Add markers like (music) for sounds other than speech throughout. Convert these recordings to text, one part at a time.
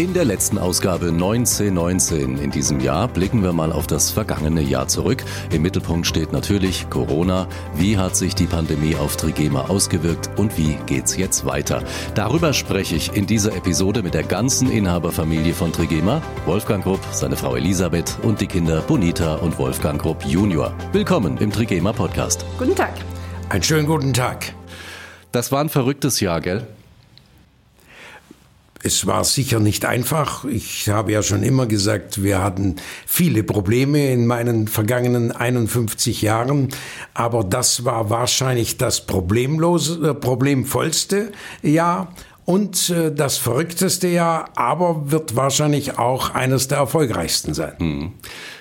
In der letzten Ausgabe 1919 in diesem Jahr blicken wir mal auf das vergangene Jahr zurück. Im Mittelpunkt steht natürlich Corona. Wie hat sich die Pandemie auf Trigema ausgewirkt und wie geht's jetzt weiter? Darüber spreche ich in dieser Episode mit der ganzen Inhaberfamilie von Trigema, Wolfgang Grupp, seine Frau Elisabeth und die Kinder Bonita und Wolfgang Grupp Junior. Willkommen im Trigema Podcast. Guten Tag. Einen schönen guten Tag. Das war ein verrücktes Jahr, gell? Es war sicher nicht einfach. Ich habe ja schon immer gesagt, wir hatten viele Probleme in meinen vergangenen 51 Jahren, aber das war wahrscheinlich das problemlose, äh, problemvollste Jahr und äh, das verrückteste Jahr, aber wird wahrscheinlich auch eines der erfolgreichsten sein. Hm.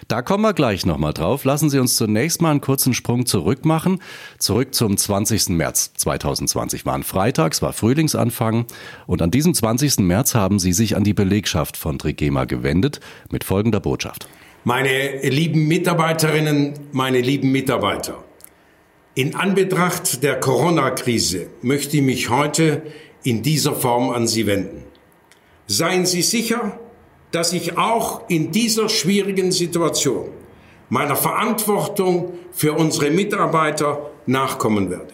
Da kommen wir gleich nochmal drauf. Lassen Sie uns zunächst mal einen kurzen Sprung zurück machen. Zurück zum 20. März 2020. War ein Freitag, es war Frühlingsanfang. Und an diesem 20. März haben Sie sich an die Belegschaft von Trigema gewendet mit folgender Botschaft. Meine lieben Mitarbeiterinnen, meine lieben Mitarbeiter. In Anbetracht der Corona-Krise möchte ich mich heute in dieser Form an Sie wenden. Seien Sie sicher, dass ich auch in dieser schwierigen Situation meiner Verantwortung für unsere Mitarbeiter nachkommen werde.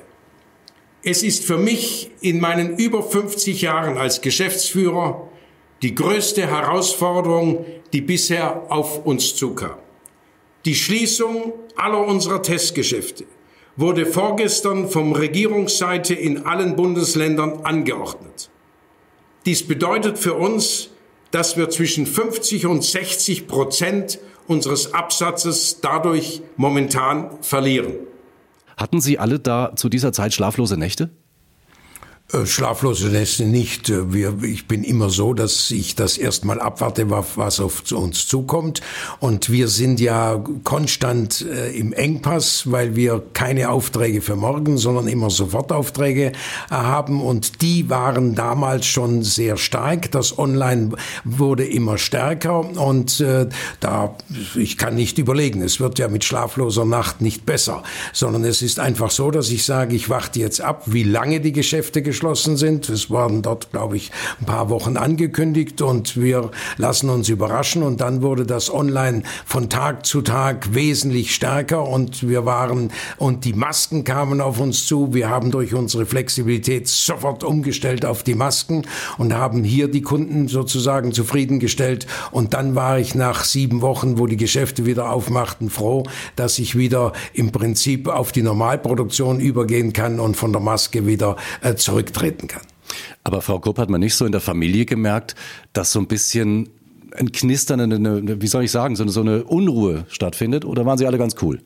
Es ist für mich in meinen über 50 Jahren als Geschäftsführer die größte Herausforderung, die bisher auf uns zukam. Die Schließung aller unserer Testgeschäfte wurde vorgestern vom Regierungsseite in allen Bundesländern angeordnet. Dies bedeutet für uns, dass wir zwischen 50 und 60 Prozent unseres Absatzes dadurch momentan verlieren. Hatten Sie alle da zu dieser Zeit schlaflose Nächte? Äh, schlaflose Nächte nicht. Äh, wir, ich bin immer so, dass ich das erstmal abwarte, was auf uns zukommt. Und wir sind ja konstant äh, im Engpass, weil wir keine Aufträge für morgen, sondern immer Sofortaufträge haben. Und die waren damals schon sehr stark. Das Online wurde immer stärker. Und da, ich kann nicht überlegen, es wird ja mit schlafloser Nacht nicht besser, sondern es ist einfach so, dass ich sage, ich warte jetzt ab, wie lange die Geschäfte geschlossen sind. Es waren dort, glaube ich, ein paar Wochen angekündigt und wir lassen uns überraschen. Und dann wurde das Online von Tag zu Tag wesentlich stärker und wir waren, und die Masken kamen auf uns zu. Wir haben durch unsere Flexibilität sofort umgestellt auf die Masken und haben hier die Kunden sozusagen zufriedengestellt. Und dann war ich nach sieben Wochen, wo die Geschäfte wieder aufmachten, froh, dass ich wieder im Prinzip auf die Normalproduktion übergehen kann und von der Maske wieder äh, zurück zurücktreten kann. Aber Frau Kopp hat man nicht so in der Familie gemerkt, dass so ein bisschen ein Knistern, eine, wie soll ich sagen, so eine, so eine Unruhe stattfindet? Oder waren Sie alle ganz cool?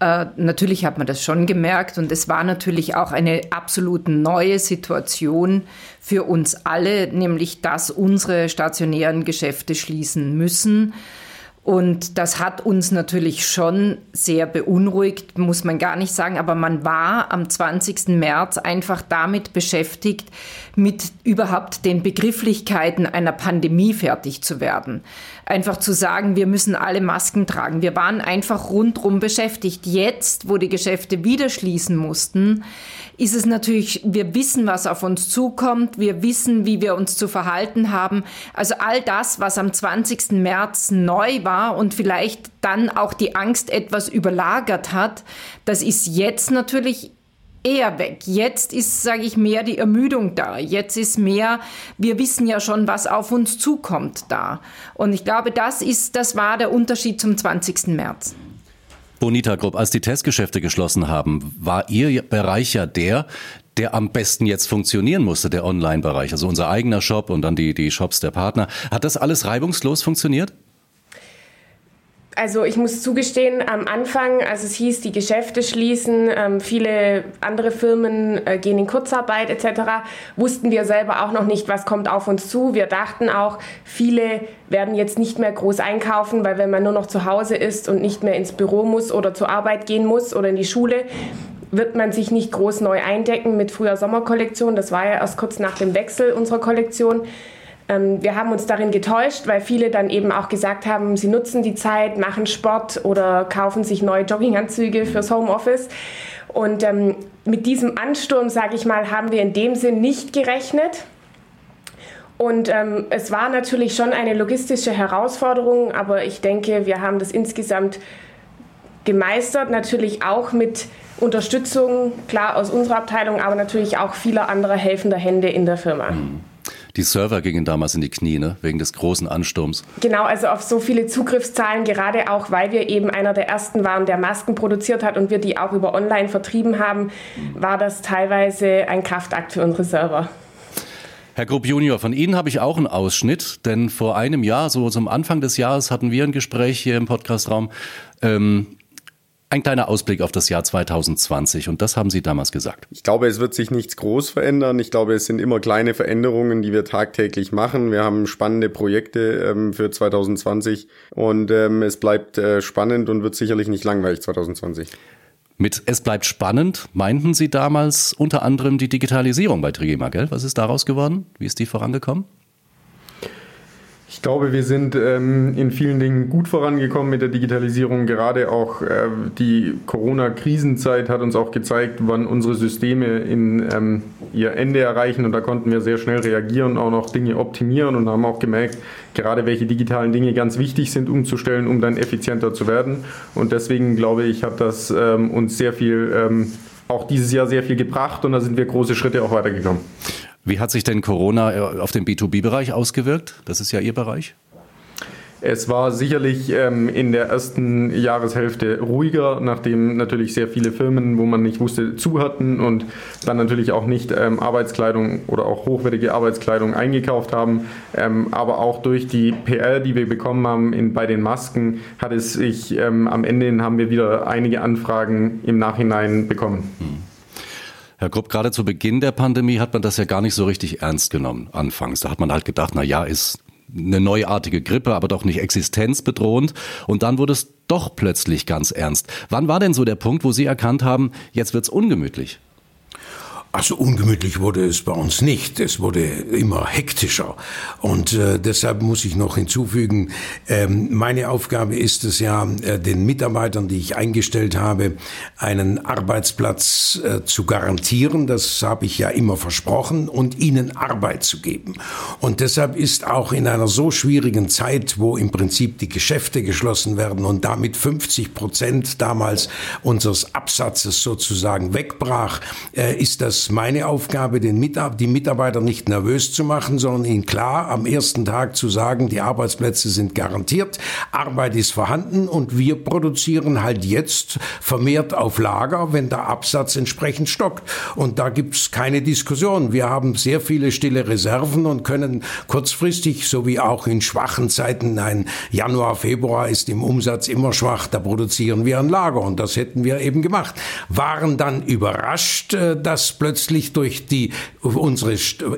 Äh, natürlich hat man das schon gemerkt und es war natürlich auch eine absolut neue Situation für uns alle, nämlich dass unsere stationären Geschäfte schließen müssen. Und das hat uns natürlich schon sehr beunruhigt, muss man gar nicht sagen. Aber man war am 20. März einfach damit beschäftigt, mit überhaupt den Begrifflichkeiten einer Pandemie fertig zu werden. Einfach zu sagen, wir müssen alle Masken tragen. Wir waren einfach rundrum beschäftigt. Jetzt, wo die Geschäfte wieder schließen mussten, ist es natürlich, wir wissen, was auf uns zukommt. Wir wissen, wie wir uns zu verhalten haben. Also all das, was am 20. März neu war und vielleicht dann auch die Angst etwas überlagert hat, das ist jetzt natürlich eher weg. Jetzt ist, sage ich, mehr die Ermüdung da. Jetzt ist mehr, wir wissen ja schon, was auf uns zukommt da. Und ich glaube, das ist, das war der Unterschied zum 20. März. Bonita Grupp, als die Testgeschäfte geschlossen haben, war Ihr Bereich ja der, der am besten jetzt funktionieren musste, der Online-Bereich, also unser eigener Shop und dann die, die Shops der Partner. Hat das alles reibungslos funktioniert? Also ich muss zugestehen, am Anfang, als es hieß, die Geschäfte schließen, ähm, viele andere Firmen äh, gehen in Kurzarbeit etc., wussten wir selber auch noch nicht, was kommt auf uns zu. Wir dachten auch, viele werden jetzt nicht mehr groß einkaufen, weil wenn man nur noch zu Hause ist und nicht mehr ins Büro muss oder zur Arbeit gehen muss oder in die Schule, wird man sich nicht groß neu eindecken mit früher Sommerkollektion. Das war ja erst kurz nach dem Wechsel unserer Kollektion. Ähm, wir haben uns darin getäuscht, weil viele dann eben auch gesagt haben, sie nutzen die Zeit, machen Sport oder kaufen sich neue Jogginganzüge fürs Homeoffice. Und ähm, mit diesem Ansturm, sage ich mal, haben wir in dem Sinn nicht gerechnet. Und ähm, es war natürlich schon eine logistische Herausforderung, aber ich denke, wir haben das insgesamt gemeistert, natürlich auch mit Unterstützung, klar aus unserer Abteilung, aber natürlich auch vieler anderer helfender Hände in der Firma. Mhm. Die Server gingen damals in die Knie, ne? wegen des großen Ansturms. Genau, also auf so viele Zugriffszahlen, gerade auch, weil wir eben einer der ersten waren, der Masken produziert hat und wir die auch über online vertrieben haben, war das teilweise ein Kraftakt für unsere Server. Herr Grupp Junior, von Ihnen habe ich auch einen Ausschnitt, denn vor einem Jahr, so zum Anfang des Jahres, hatten wir ein Gespräch hier im Podcastraum. Ähm, ein kleiner Ausblick auf das Jahr 2020 und das haben Sie damals gesagt. Ich glaube, es wird sich nichts groß verändern. Ich glaube, es sind immer kleine Veränderungen, die wir tagtäglich machen. Wir haben spannende Projekte ähm, für 2020 und ähm, es bleibt äh, spannend und wird sicherlich nicht langweilig 2020. Mit Es bleibt spannend meinten Sie damals unter anderem die Digitalisierung bei Trigema, gell? Was ist daraus geworden? Wie ist die vorangekommen? Ich glaube, wir sind ähm, in vielen Dingen gut vorangekommen mit der Digitalisierung. Gerade auch äh, die Corona-Krisenzeit hat uns auch gezeigt, wann unsere Systeme in ähm, ihr Ende erreichen. Und da konnten wir sehr schnell reagieren, auch noch Dinge optimieren und haben auch gemerkt, gerade welche digitalen Dinge ganz wichtig sind umzustellen, um dann effizienter zu werden. Und deswegen glaube ich, hat das ähm, uns sehr viel, ähm, auch dieses Jahr sehr viel gebracht und da sind wir große Schritte auch weitergekommen. Wie hat sich denn Corona äh, auf den B2B-Bereich ausgewirkt? Das ist ja Ihr Bereich. Es war sicherlich ähm, in der ersten Jahreshälfte ruhiger, nachdem natürlich sehr viele Firmen, wo man nicht wusste, zu hatten und dann natürlich auch nicht ähm, Arbeitskleidung oder auch hochwertige Arbeitskleidung eingekauft haben. Ähm, aber auch durch die PR, die wir bekommen haben in, bei den Masken, hat es sich ähm, am Ende haben wir wieder einige Anfragen im Nachhinein bekommen. Hm. Herr Grupp, gerade zu Beginn der Pandemie hat man das ja gar nicht so richtig ernst genommen anfangs. Da hat man halt gedacht, na ja, ist eine neuartige Grippe, aber doch nicht existenzbedrohend. Und dann wurde es doch plötzlich ganz ernst. Wann war denn so der Punkt, wo Sie erkannt haben, jetzt wird's ungemütlich? Also ungemütlich wurde es bei uns nicht. Es wurde immer hektischer. Und äh, deshalb muss ich noch hinzufügen, ähm, meine Aufgabe ist es ja, äh, den Mitarbeitern, die ich eingestellt habe, einen Arbeitsplatz äh, zu garantieren. Das habe ich ja immer versprochen und ihnen Arbeit zu geben. Und deshalb ist auch in einer so schwierigen Zeit, wo im Prinzip die Geschäfte geschlossen werden und damit 50 Prozent damals unseres Absatzes sozusagen wegbrach, äh, ist das es meine Aufgabe, den Mitab die Mitarbeiter nicht nervös zu machen, sondern ihnen klar am ersten Tag zu sagen, die Arbeitsplätze sind garantiert, Arbeit ist vorhanden und wir produzieren halt jetzt vermehrt auf Lager, wenn der Absatz entsprechend stockt. Und da gibt's keine Diskussion. Wir haben sehr viele stille Reserven und können kurzfristig, so wie auch in schwachen Zeiten, ein Januar, Februar ist im Umsatz immer schwach, da produzieren wir ein Lager und das hätten wir eben gemacht. Waren dann überrascht, äh, dass plötzlich plötzlich durch die unsere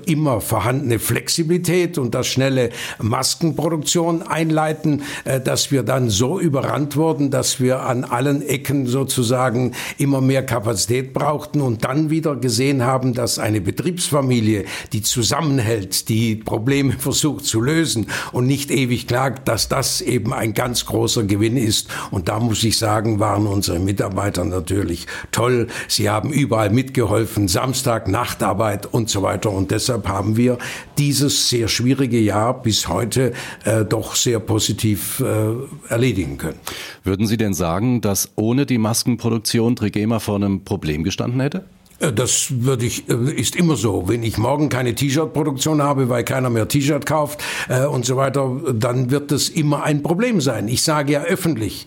immer vorhandene Flexibilität und das schnelle Maskenproduktion einleiten, äh, dass wir dann so überrannt wurden, dass wir an allen Ecken sozusagen immer mehr Kapazität brauchten und dann wieder gesehen haben, dass eine Betriebsfamilie, die zusammenhält, die Probleme (laughs) versucht zu lösen und nicht ewig klagt, dass das eben ein ganz großer Gewinn ist. Und da muss ich sagen, waren unsere Mitarbeiter natürlich toll. Sie haben überall mitgeholfen. Samstag, Nachtarbeit und so weiter. Und deshalb haben wir dieses sehr schwierige Jahr bis heute äh, doch sehr positiv äh, erledigen können. Würden Sie denn sagen, dass ohne die Maskenproduktion Trigema vor einem Problem gestanden hätte? Äh, das würde ich, äh, ist immer so. Wenn ich morgen keine T-Shirt-Produktion habe, weil keiner mehr T-Shirt kauft äh, und so weiter, dann wird das immer ein Problem sein. Ich sage ja öffentlich,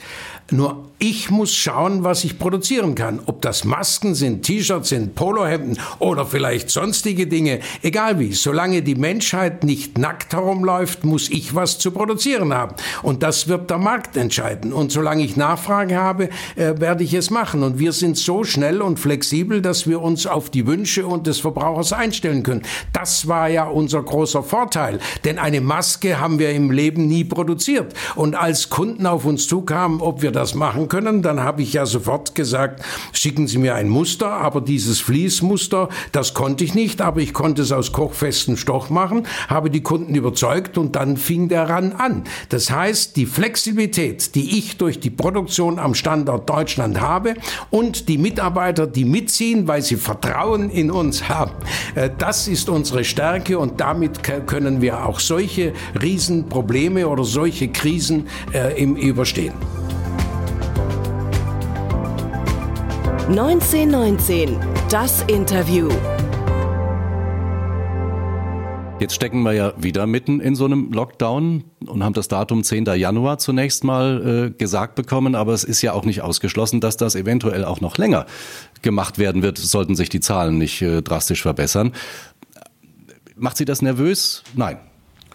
nur ich muss schauen, was ich produzieren kann. Ob das Masken sind, T-Shirts sind, Polohemden oder vielleicht sonstige Dinge, egal wie. Solange die Menschheit nicht nackt herumläuft, muss ich was zu produzieren haben. Und das wird der Markt entscheiden. Und solange ich Nachfrage habe, äh, werde ich es machen. Und wir sind so schnell und flexibel, dass wir uns auf die Wünsche und des Verbrauchers einstellen können. Das war ja unser großer Vorteil. Denn eine Maske haben wir im Leben nie produziert. Und als Kunden auf uns zukamen, ob wir das machen können, dann habe ich ja sofort gesagt, schicken Sie mir ein Muster, aber dieses Fließmuster, das konnte ich nicht, aber ich konnte es aus kochfestem Stoff machen, habe die Kunden überzeugt und dann fing der Ran an. Das heißt, die Flexibilität, die ich durch die Produktion am Standort Deutschland habe und die Mitarbeiter, die mitziehen, weil sie Vertrauen in uns haben, äh, das ist unsere Stärke und damit können wir auch solche Riesenprobleme oder solche Krisen äh, im überstehen. 1919, das Interview. Jetzt stecken wir ja wieder mitten in so einem Lockdown und haben das Datum 10. Januar zunächst mal äh, gesagt bekommen, aber es ist ja auch nicht ausgeschlossen, dass das eventuell auch noch länger gemacht werden wird, sollten sich die Zahlen nicht äh, drastisch verbessern. Macht Sie das nervös? Nein.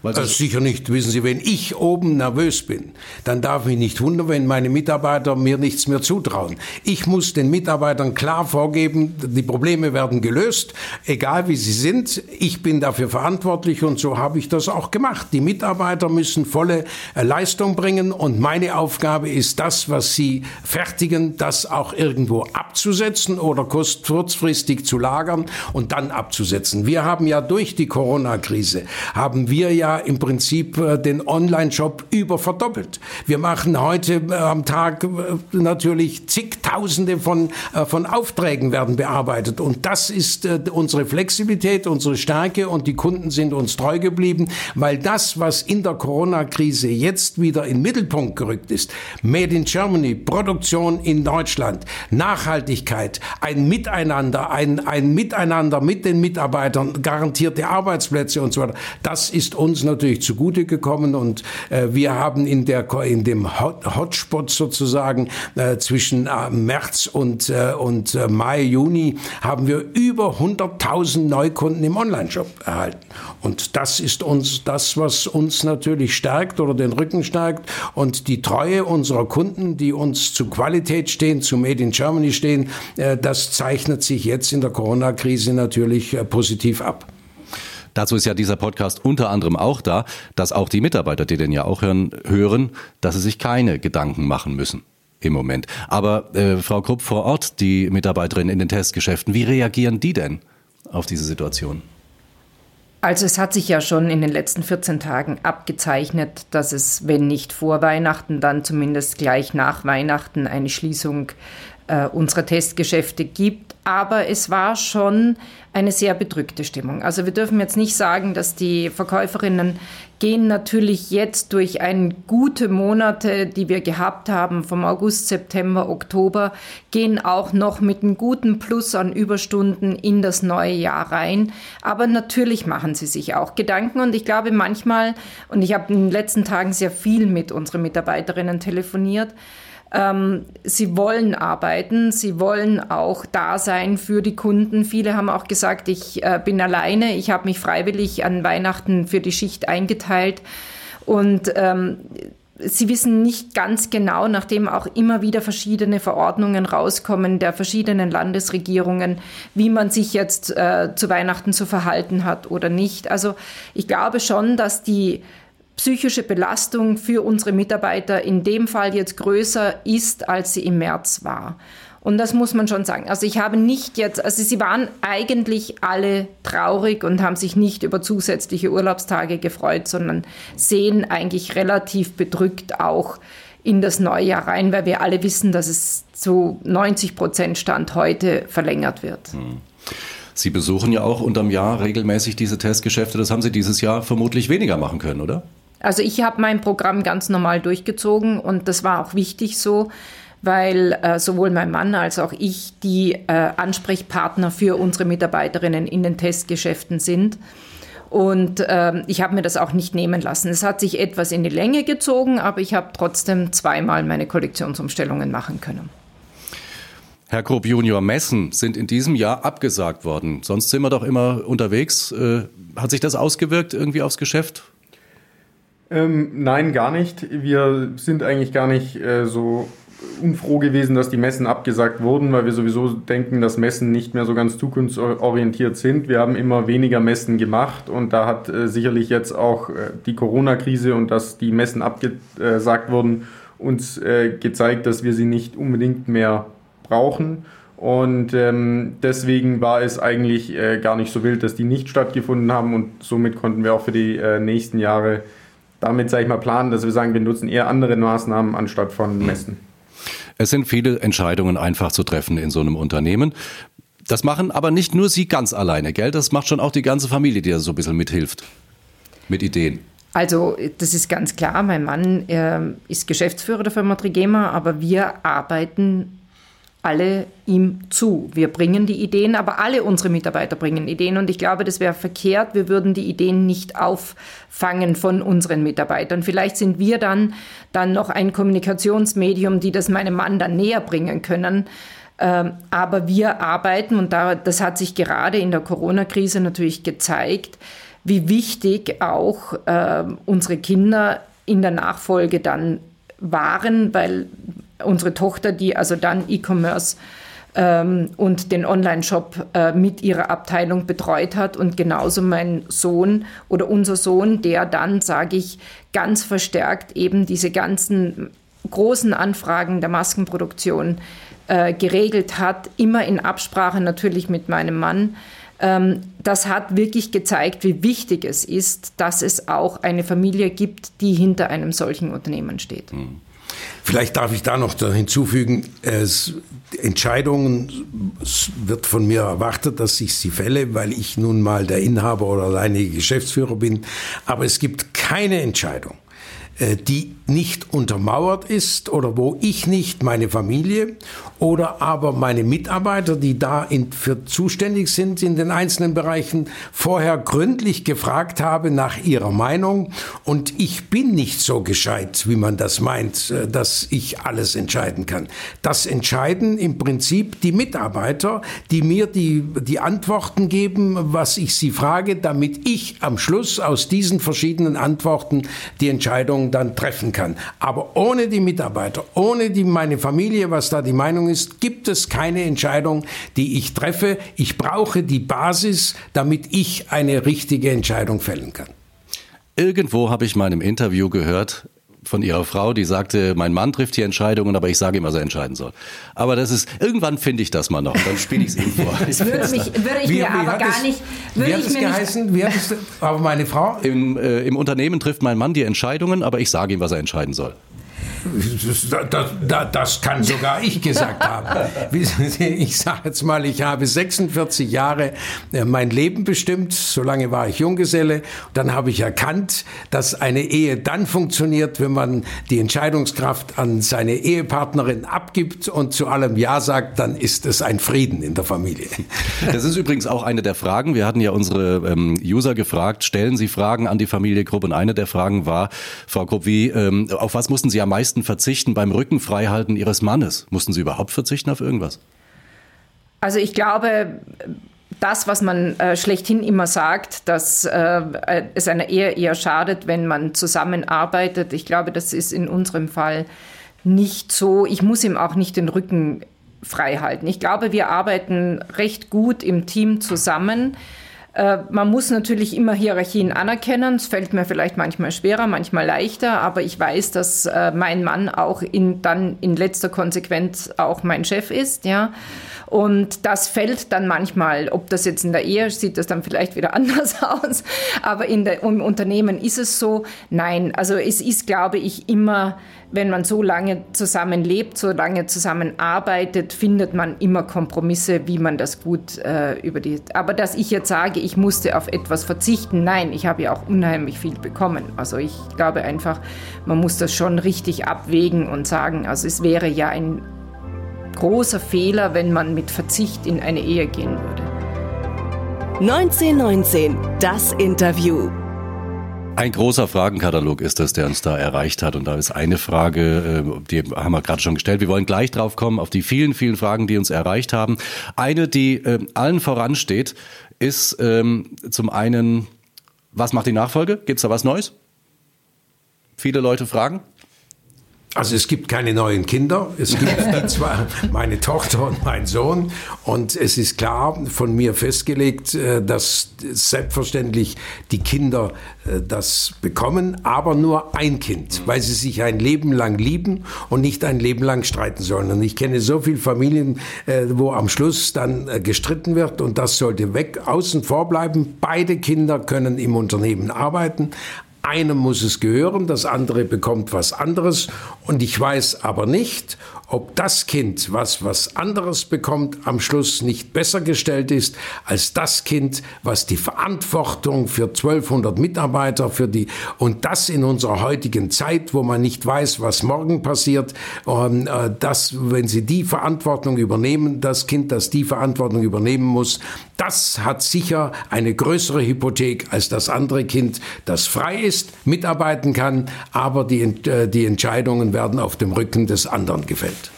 Also sicher nicht. Wissen Sie, wenn ich oben nervös bin, dann darf mich nicht wundern, wenn meine Mitarbeiter mir nichts mehr zutrauen. Ich muss den Mitarbeitern klar vorgeben, die Probleme werden gelöst, egal wie sie sind. Ich bin dafür verantwortlich und so habe ich das auch gemacht. Die Mitarbeiter müssen volle äh, Leistung bringen und meine Aufgabe ist das, was sie fertigen, das auch irgendwo abzusetzen oder kurzfristig zu lagern und dann abzusetzen. Wir haben ja durch die Corona-Krise, haben wir ja ja im Prinzip äh, den Online-Shop überverdoppelt. Wir machen heute äh, am Tag äh, natürlich zigtausende von, von Aufträgen werden bearbeitet. Und das ist unsere Flexibilität, unsere Stärke und die Kunden sind uns treu geblieben, weil das, was in der Corona-Krise jetzt wieder in den Mittelpunkt gerückt ist, Made in Germany, Produktion in Deutschland, Nachhaltigkeit, ein Miteinander, ein, ein Miteinander mit den Mitarbeitern, garantierte Arbeitsplätze und so weiter, das ist uns uns natürlich zugute gekommen und äh, wir haben in, der, in dem Hot, Hotspot sozusagen äh, zwischen äh, März und, äh, und äh, Mai, Juni haben wir über 100.000 Neukunden im Onlineshop erhalten. Und das ist uns das, was uns natürlich stärkt oder den Rücken stärkt und die Treue unserer Kunden, die uns zu Qualität stehen, zu Made in Germany stehen, das zeichnet sich jetzt in der Corona-Krise natürlich positiv ab. Dazu ist ja dieser Podcast unter anderem auch da, dass auch die Mitarbeiter, die den ja auch hören, hören, dass sie sich keine Gedanken machen müssen im Moment. Aber äh, Frau Krupp vor Ort, die Mitarbeiterin in den Testgeschäften, wie reagieren die denn auf diese Situation? Also es hat sich ja schon in den letzten 14 Tagen abgezeichnet, dass es, wenn nicht vor Weihnachten, dann zumindest gleich nach Weihnachten eine Schließung äh, unserer Testgeschäfte gibt. Aber es war schon eine sehr bedrückte Stimmung. Also wir dürfen jetzt nicht sagen, dass die Verkäuferinnen gehen natürlich jetzt durch ein gute Monate, die wir gehabt haben, vom August, September, Oktober, gehen auch noch mit einem guten Plus an Überstunden in das neue Jahr rein. Aber natürlich machen sie sich auch Gedanken und ich glaube manchmal, und ich habe in den letzten Tagen sehr viel mit unseren Mitarbeiterinnen telefoniert, ähm, sie wollen arbeiten, sie wollen auch da sein für die Kunden. Viele haben auch gesagt, ich äh, bin alleine, ich habe mich freiwillig an Weihnachten für die Schicht eingeteilt. Und ähm, Sie wissen nicht ganz genau, nachdem auch immer wieder verschiedene Verordnungen rauskommen der verschiedenen Landesregierungen, wie man sich jetzt äh, zu Weihnachten zu verhalten hat oder nicht. Also ich glaube schon, dass die psychische Belastung für unsere Mitarbeiter in dem Fall jetzt größer ist, als sie im März war. Und das muss man schon sagen. Also ich habe nicht jetzt, also sie waren eigentlich alle traurig und haben sich nicht über zusätzliche Urlaubstage gefreut, sondern sehen eigentlich relativ bedrückt auch in das neue Jahr rein, weil wir alle wissen, dass es zu 90 Prozent Stand heute verlängert wird. Hm. Sie besuchen ja auch unterm Jahr regelmäßig diese Testgeschäfte. Das haben Sie dieses Jahr vermutlich weniger machen können, oder? Also ich habe mein Programm ganz normal durchgezogen und das war auch wichtig so, weil äh, sowohl mein Mann als auch ich die äh, Ansprechpartner für unsere Mitarbeiterinnen in den Testgeschäften sind. Und äh, ich habe mir das auch nicht nehmen lassen. Es hat sich etwas in die Länge gezogen, aber ich habe trotzdem zweimal meine Kollektionsumstellungen machen können. Herr Krupp Junior, Messen sind in diesem Jahr abgesagt worden. Sonst sind wir doch immer unterwegs. Äh, hat sich das ausgewirkt irgendwie aufs Geschäft? Ähm, nein, gar nicht. Wir sind eigentlich gar nicht äh, so unfroh gewesen, dass die Messen abgesagt wurden, weil wir sowieso denken, dass Messen nicht mehr so ganz zukunftsorientiert sind. Wir haben immer weniger Messen gemacht und da hat äh, sicherlich jetzt auch äh, die Corona-Krise und dass die Messen abgesagt wurden uns äh, gezeigt, dass wir sie nicht unbedingt mehr brauchen. Und ähm, deswegen war es eigentlich äh, gar nicht so wild, dass die nicht stattgefunden haben und somit konnten wir auch für die äh, nächsten Jahre damit, sage ich mal, planen, dass wir sagen, wir nutzen eher andere Maßnahmen anstatt von Messen. Es sind viele Entscheidungen einfach zu treffen in so einem Unternehmen. Das machen aber nicht nur Sie ganz alleine, gell? Das macht schon auch die ganze Familie, die da so ein bisschen mithilft. Mit Ideen. Also, das ist ganz klar. Mein Mann äh, ist Geschäftsführer der Firma Trigema, aber wir arbeiten alle ihm zu. Wir bringen die Ideen, aber alle unsere Mitarbeiter bringen Ideen. Und ich glaube, das wäre verkehrt. Wir würden die Ideen nicht auffangen von unseren Mitarbeitern. Vielleicht sind wir dann, dann noch ein Kommunikationsmedium, die das meinem Mann dann näher bringen können. Ähm, aber wir arbeiten, und da, das hat sich gerade in der Corona-Krise natürlich gezeigt, wie wichtig auch äh, unsere Kinder in der Nachfolge dann waren, weil unsere Tochter, die also dann E-Commerce ähm, und den Online-Shop äh, mit ihrer Abteilung betreut hat und genauso mein Sohn oder unser Sohn, der dann, sage ich, ganz verstärkt eben diese ganzen großen Anfragen der Maskenproduktion äh, geregelt hat, immer in Absprache natürlich mit meinem Mann. Ähm, das hat wirklich gezeigt, wie wichtig es ist, dass es auch eine Familie gibt, die hinter einem solchen Unternehmen steht. Mhm. Vielleicht darf ich da noch hinzufügen, es, Entscheidungen wird von mir erwartet, dass ich sie fälle, weil ich nun mal der Inhaber oder alleinige Geschäftsführer bin. Aber es gibt keine Entscheidung, äh, die nicht untermauert ist oder wo ich nicht meine Familie oder aber meine Mitarbeiter, die da in, für zuständig sind in den einzelnen Bereichen, vorher gründlich gefragt habe nach ihrer Meinung. Und ich bin nicht so gescheit, wie man das meint, äh, dass ich alles entscheiden kann. Das entscheiden im Prinzip die Mitarbeiter, die mir die, die Antworten geben, was ich sie frage, damit ich am Schluss aus diesen verschiedenen Antworten die Entscheidung dann treffen kann. Aber ohne die Mitarbeiter, ohne die, meine Familie, was da die Meinung ist, gibt es keine Entscheidung, die ich treffe. Ich brauche die Basis, damit ich eine richtige Entscheidung fällen kann. Irgendwo habe ich mal in einem Interview gehört, von ihrer Frau, die sagte, mein Mann trifft hier Entscheidungen, aber ich sage ihm, was er entscheiden soll. Aber das ist, irgendwann finde ich das mal noch, dann spiele ich es ihm vor. (laughs) Das würde, mich, würde ich wie, mir wie aber gar es, nicht, würde wie hat ich es mir geheißen? Nicht, wie hat es, aber meine Frau? Im, äh, Im Unternehmen trifft mein Mann die Entscheidungen, aber ich sage ihm, was er entscheiden soll. Das, das, das, kann sogar ich gesagt haben. Ich sage jetzt mal, ich habe 46 Jahre äh, mein Leben bestimmt. So lange war ich Junggeselle. Dann habe ich erkannt, dass eine Ehe dann funktioniert, wenn man die Entscheidungskraft an seine Ehepartnerin abgibt und zu allem Ja sagt, dann ist es ein Frieden in der Familie. Das ist übrigens auch eine der Fragen. Wir hatten ja unsere ähm, User gefragt, stellen Sie Fragen an die Familie Grupp. Und eine der Fragen war, Frau Grupp, wie, ähm, auf was mussten Sie am meisten meisten verzichten beim Rückenfreihalten ihres Mannes? Mussten sie überhaupt verzichten auf irgendwas? Also ich glaube, das, was man äh, schlechthin immer sagt, dass äh, es einer Ehe eher schadet, wenn man zusammenarbeitet. Ich glaube, das ist in unserem Fall nicht so. Ich muss ihm auch nicht den Rücken frei halten. Ich glaube, wir arbeiten recht gut im Team zusammen. Äh, man muss natürlich immer Hierarchien anerkennen. Es fällt mir vielleicht manchmal schwerer, manchmal leichter, aber ich weiß, dass äh, mein Mann auch in, dann in letzter Konsequenz auch mein Chef ist, ja. Und das fällt dann manchmal, ob das jetzt in der Ehe sieht das dann vielleicht wieder (laughs) anders aus, aber in der, im Unternehmen ist es so. Nein, also es ist, glaube ich, immer, wenn man so lange zusammen lebt, so lange zusammenarbeitet, findet man immer Kompromisse, wie man das gut äh, über die. Aber dass ich jetzt sage, ich musste auf etwas verzichten, nein, ich habe ja auch unheimlich viel bekommen. Also ich glaube einfach, man muss das schon richtig abwägen und sagen, also es wäre ja ein großer Fehler, wenn man mit Verzicht in eine Ehe gehen würde. 1919, das Interview. Ein großer Fragenkatalog ist es, der uns da erreicht hat. Und da ist eine Frage, äh, die haben wir gerade schon gestellt. Wir wollen gleich drauf kommen, auf die vielen, vielen Fragen, die uns erreicht haben. Eine, die äh, allen voransteht, ist ähm, zum einen, was macht die Nachfolge? Gibt es da was Neues? Viele Leute fragen. Also es gibt keine neuen Kinder. Es gibt (laughs) zwei, meine Tochter und mein Sohn. Und es ist klar von mir festgelegt, äh, dass selbstverständlich die Kinder äh, das bekommen, aber nur ein Kind, weil sie sich ein Leben lang lieben und nicht ein Leben lang streiten sollen. Und ich kenne so viele Familien, äh, wo am Schluss dann gestritten wird und das sollte weg, außen vor bleiben. Beide Kinder können im Unternehmen arbeiten, einem muss es gehören, das andere bekommt was anderes. Und ich weiß aber nicht, ob das Kind, was was anderes bekommt, am Schluss nicht besser gestellt ist als das Kind, was die Verantwortung für 1200 Mitarbeiter für die und das in unserer heutigen Zeit, wo man nicht weiß, was morgen passiert, äh, dass wenn sie die Verantwortung übernehmen, das Kind, das die Verantwortung übernehmen muss, das hat sicher eine größere Hypothek als das andere Kind, das frei ist, mitarbeiten kann, aber die, äh, die Entscheidungen werden auf dem Rücken des anderen gefällt.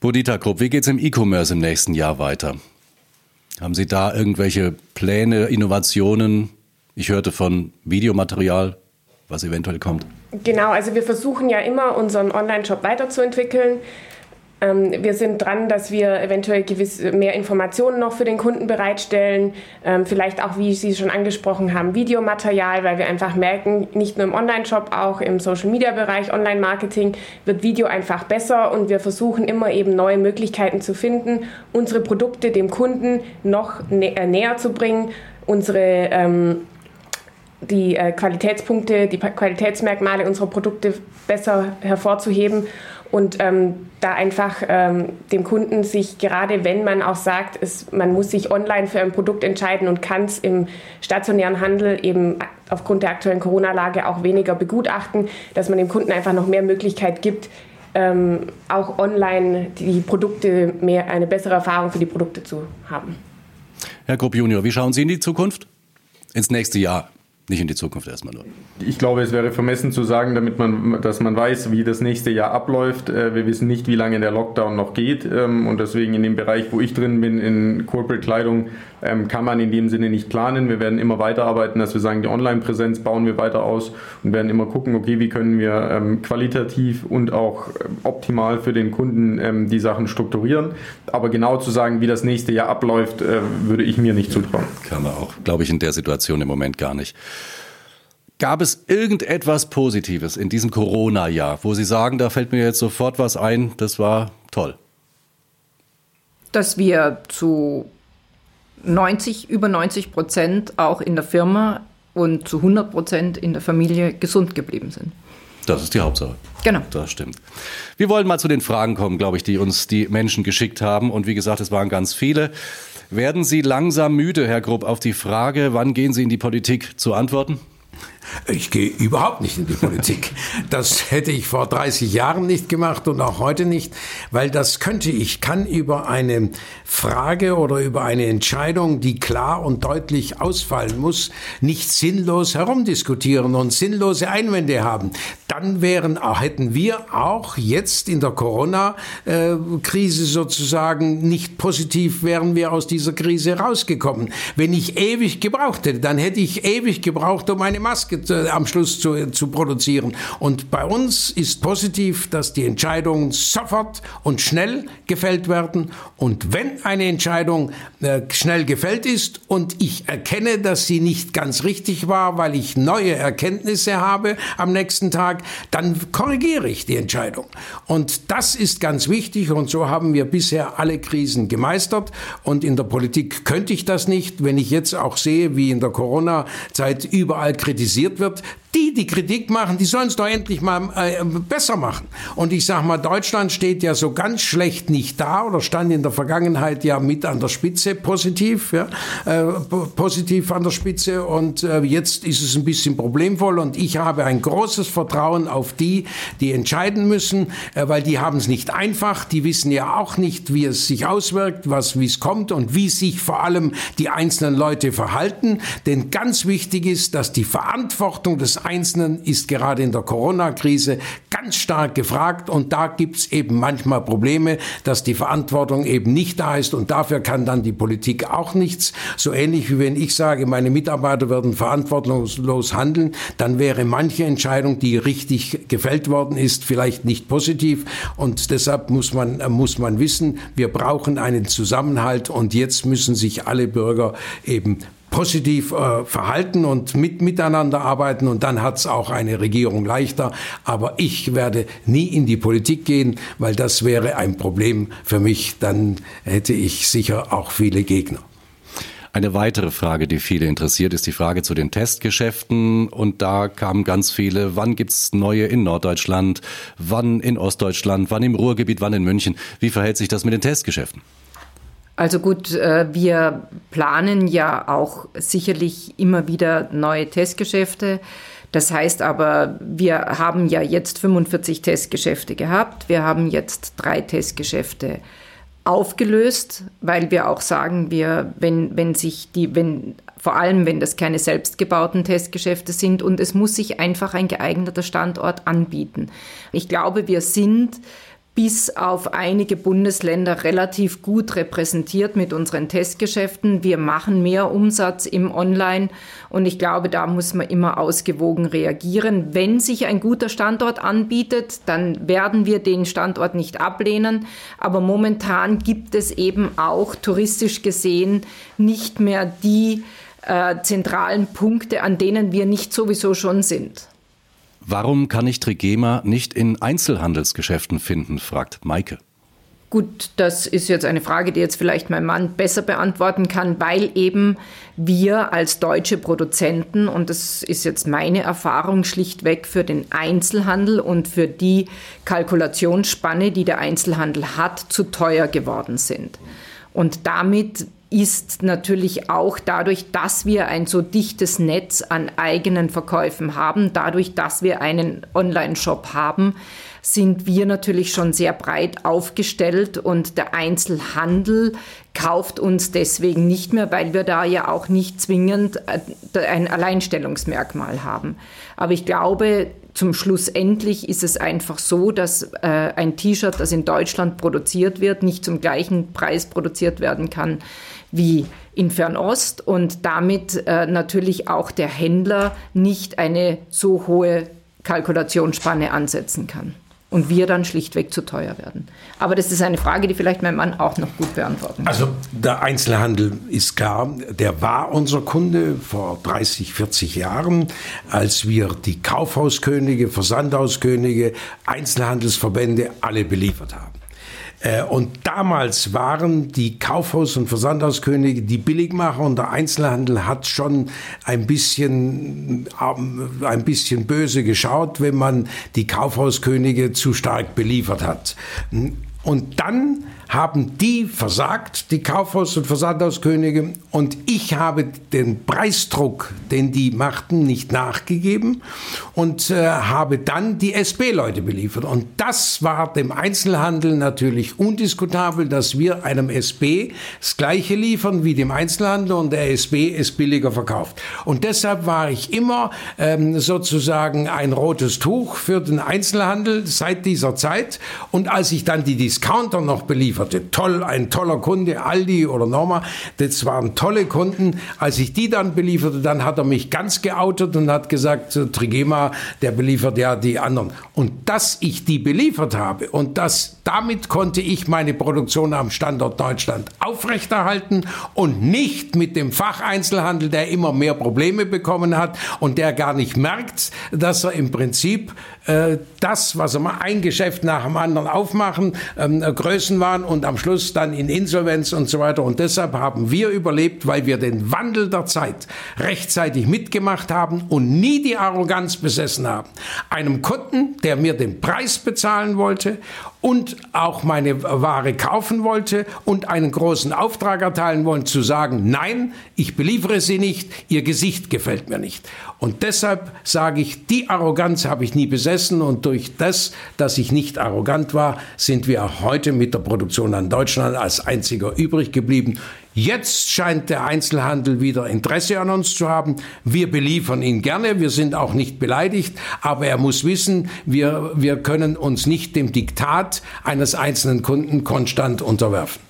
Bodita Krupp, wie geht es im E-Commerce im nächsten Jahr weiter? Haben Sie da irgendwelche Pläne, Innovationen? Ich hörte von Videomaterial, was eventuell kommt. Genau, also wir versuchen ja immer, unseren Online-Shop weiterzuentwickeln. Ähm, wir sind dran, dass wir eventuell gewiss mehr Informationen noch für den Kunden bereitstellen. Ähm, vielleicht auch, wie Sie schon angesprochen haben, Videomaterial, weil wir einfach merken, nicht nur im Online-Shop, auch im Social-Media-Bereich, Online-Marketing wird Video einfach besser und wir versuchen immer eben neue Möglichkeiten zu finden, unsere Produkte dem Kunden noch nä äh, näher zu bringen, unsere ähm, die äh, Qualitätspunkte, die Qualitätsmerkmale unserer Produkte besser hervorzuheben und ähm, da einfach ähm, dem Kunden sich, gerade wenn man auch sagt, es, man muss sich online für ein Produkt entscheiden und kann es im stationären Handel eben aufgrund der aktuellen Corona-Lage auch weniger begutachten, dass man dem Kunden einfach noch mehr Möglichkeit gibt, ähm, auch online die Produkte mehr eine bessere Erfahrung für die Produkte zu haben. Herr Grupp Junior, wie schauen Sie in die Zukunft? Ins nächste Jahr? Nicht in die Zukunft erstmal nur. Ich glaube, es wäre vermessen zu sagen, damit man, dass man weiß, wie das nächste Jahr abläuft. Äh, wir wissen nicht, wie lange der Lockdown noch geht. Ähm, und deswegen in dem Bereich, wo ich drin bin, in Corporate Kleidung, ähm, kann man in dem Sinne nicht planen. Wir werden immer weiterarbeiten, dass wir sagen, die Online-Präsenz bauen wir weiter aus und werden immer gucken, okay, wie können wir ähm, qualitativ und auch optimal für den Kunden die Sachen strukturieren. Aber genau zu sagen, wie das nächste Jahr abläuft, äh, würde ich mir nicht zutrauen. Kann man auch, glaube ich, in der Situation im Moment gar nicht. Gab es irgendetwas Positives in diesem Corona-Jahr, wo Sie sagen, da fällt mir jetzt sofort was ein, das war toll? Dass wir zu 90, über 90 Prozent auch in der Firma und zu 100 Prozent in der Familie gesund geblieben sind. Das ist die Hauptsache. Genau. Das stimmt. Wir wollen mal zu den Fragen kommen, glaube ich, die uns die Menschen geschickt haben. Und wie gesagt, es waren ganz viele. Werden Sie langsam müde, Herr Grupp, auf die Frage, wann gehen Sie in die Politik, zu antworten? Ich gehe überhaupt nicht in die Politik. (laughs) Das hätte ich vor 30 Jahren nicht gemacht und auch heute nicht, weil das könnte ich, kann über eine Frage oder über eine Entscheidung, die klar und deutlich ausfallen muss, nicht sinnlos herumdiskutieren und sinnlose Einwände haben. Dann wären, hätten wir auch jetzt in der Corona-Krise sozusagen nicht positiv wären wir aus dieser Krise rausgekommen. Wenn ich ewig gebraucht hätte, dann hätte ich ewig gebraucht, um eine Maske am Schluss zu, zu produzieren. Und bei uns ist positiv, dass die Entscheidungen sofort und schnell gefällt werden. Und wenn eine Entscheidung äh, schnell gefällt ist und ich erkenne, dass sie nicht ganz richtig war, weil ich neue Erkenntnisse habe am nächsten Tag, dann korrigiere ich die Entscheidung. Und das ist ganz wichtig und so haben wir bisher alle Krisen gemeistert. Und in der Politik könnte ich das nicht, wenn ich jetzt auch sehe, wie in der Corona-Zeit überall kritisiert wird, die, die Kritik machen, die sollen es doch endlich mal äh, besser machen. Und ich sage mal, Deutschland steht ja so ganz schlecht nicht da oder stand in der Vergangenheit ja mit an der Spitze positiv, ja, äh, positiv an der Spitze. Und äh, jetzt ist es ein bisschen problemvoll. Und ich habe ein großes Vertrauen auf die, die entscheiden müssen, äh, weil die haben es nicht einfach. Die wissen ja auch nicht, wie es sich auswirkt, was wie es kommt und wie sich vor allem die einzelnen Leute verhalten. Denn ganz wichtig ist, dass die Verantwortung des Einzelnen ist gerade in der Corona-Krise ganz stark gefragt und da gibt's eben manchmal Probleme, dass die Verantwortung eben nicht da ist und dafür kann dann die Politik auch nichts. So ähnlich wie wenn ich sage, meine Mitarbeiter werden verantwortungslos handeln, dann wäre manche Entscheidung, die richtig gefällt worden ist, vielleicht nicht positiv und deshalb muss man, muss man wissen, wir brauchen einen Zusammenhalt und jetzt müssen sich alle Bürger eben positiv äh, verhalten und mit, miteinander arbeiten und dann hat es auch eine Regierung leichter. Aber ich werde nie in die Politik gehen, weil das wäre ein Problem für mich. Dann hätte ich sicher auch viele Gegner. Eine weitere Frage, die viele interessiert, ist die Frage zu den Testgeschäften. Und da kamen ganz viele, wann gibt's neue in Norddeutschland, wann in Ostdeutschland, wann im Ruhrgebiet, wann in München. Wie verhält sich das mit den Testgeschäften? Also gut, äh, wir planen ja auch sicherlich immer wieder neue Testgeschäfte. Das heißt aber, wir haben ja jetzt 45 Testgeschäfte gehabt. Wir haben jetzt drei Testgeschäfte aufgelöst, weil wir auch sagen, wir, wenn, wenn sich die, wenn, vor allem wenn das keine selbstgebauten Testgeschäfte sind und es muss sich einfach ein geeigneter Standort anbieten. Ich glaube, wir sind bis auf einige Bundesländer relativ gut repräsentiert mit unseren Testgeschäften. Wir machen mehr Umsatz im Online und ich glaube, da muss man immer ausgewogen reagieren. Wenn sich ein guter Standort anbietet, dann werden wir den Standort nicht ablehnen. Aber momentan gibt es eben auch touristisch gesehen nicht mehr die äh, zentralen Punkte, an denen wir nicht sowieso schon sind. Warum kann ich Trigema nicht in Einzelhandelsgeschäften finden, fragt Maike. Gut, das ist jetzt eine Frage, die jetzt vielleicht mein Mann besser beantworten kann, weil eben wir als deutsche Produzenten, und das ist jetzt meine Erfahrung schlichtweg für den Einzelhandel und für die Kalkulationsspanne, die der Einzelhandel hat, zu teuer geworden sind. Und damit ist natürlich auch dadurch, dass wir ein so dichtes Netz an eigenen Verkäufen haben, dadurch, dass wir einen Online-Shop haben, sind wir natürlich schon sehr breit aufgestellt und der Einzelhandel kauft uns deswegen nicht mehr, weil wir da ja auch nicht zwingend äh, ein Alleinstellungsmerkmal haben. Aber ich glaube, zum Schluss endlich ist es einfach so, dass äh, ein T-Shirt, das in Deutschland produziert wird, nicht zum gleichen Preis produziert werden kann wie in Fernost und damit äh, natürlich auch der Händler nicht eine so hohe Kalkulationsspanne ansetzen kann und wir dann schlichtweg zu teuer werden. Aber das ist eine Frage, die vielleicht mein Mann auch noch gut beantworten kann. Also der Einzelhandel ist klar, der war unser Kunde vor 30, 40 Jahren, als wir die Kaufhauskönige, Versandhauskönige, Einzelhandelsverbände alle beliefert haben. Äh, und damals waren die Kaufhaus- und Versandhauskönige die Billigmacher und der Einzelhandel hat schon ein bisschen, ähm, ein bisschen böse geschaut, wenn man die Kaufhauskönige zu stark beliefert hat. Und dann haben die versagt, die Kaufhaus- und Versandhauskönige, und ich habe den Preisdruck, den die machten, nicht nachgegeben und äh, habe dann die SB-Leute beliefert. Und das war dem Einzelhandel natürlich undiskutabel, dass wir einem SB das Gleiche liefern wie dem Einzelhandel und der SB es billiger verkauft. Und deshalb war ich immer ähm, sozusagen ein rotes Tuch für den Einzelhandel seit dieser Zeit. Und als ich dann die Discounter noch belieferte. Toll, ein toller Kunde, Aldi oder Norma, das waren tolle Kunden. Als ich die dann belieferte, dann hat er mich ganz geoutet und hat gesagt, Trigema, der beliefert ja die anderen. Und dass ich die beliefert habe und das, damit konnte ich meine Produktion am Standort Deutschland aufrechterhalten und nicht mit dem Facheinzelhandel, der immer mehr Probleme bekommen hat und der gar nicht merkt, dass er im Prinzip äh, das, was mal ein Geschäft nach dem anderen aufmachen, ähm, Größen waren und am Schluss dann in Insolvenz und so weiter. Und deshalb haben wir überlebt, weil wir den Wandel der Zeit rechtzeitig mitgemacht haben und nie die Arroganz besessen haben. Einem Kunden, der mir den Preis bezahlen wollte und auch meine Ware kaufen wollte und einen großen Auftrag erteilen wollte, zu sagen, nein, ich beliefere sie nicht, ihr Gesicht gefällt mir nicht. Und deshalb sage ich, die Arroganz habe ich nie besessen und durch das, dass ich nicht arrogant war, sind wir heute mit der Produktion an Deutschland als einziger übrig geblieben. Jetzt scheint der Einzelhandel wieder Interesse an uns zu haben. Wir beliefern ihn gerne, wir sind auch nicht beleidigt, aber er muss wissen, wir, wir können uns nicht dem Diktat eines einzelnen Kunden konstant unterwerfen.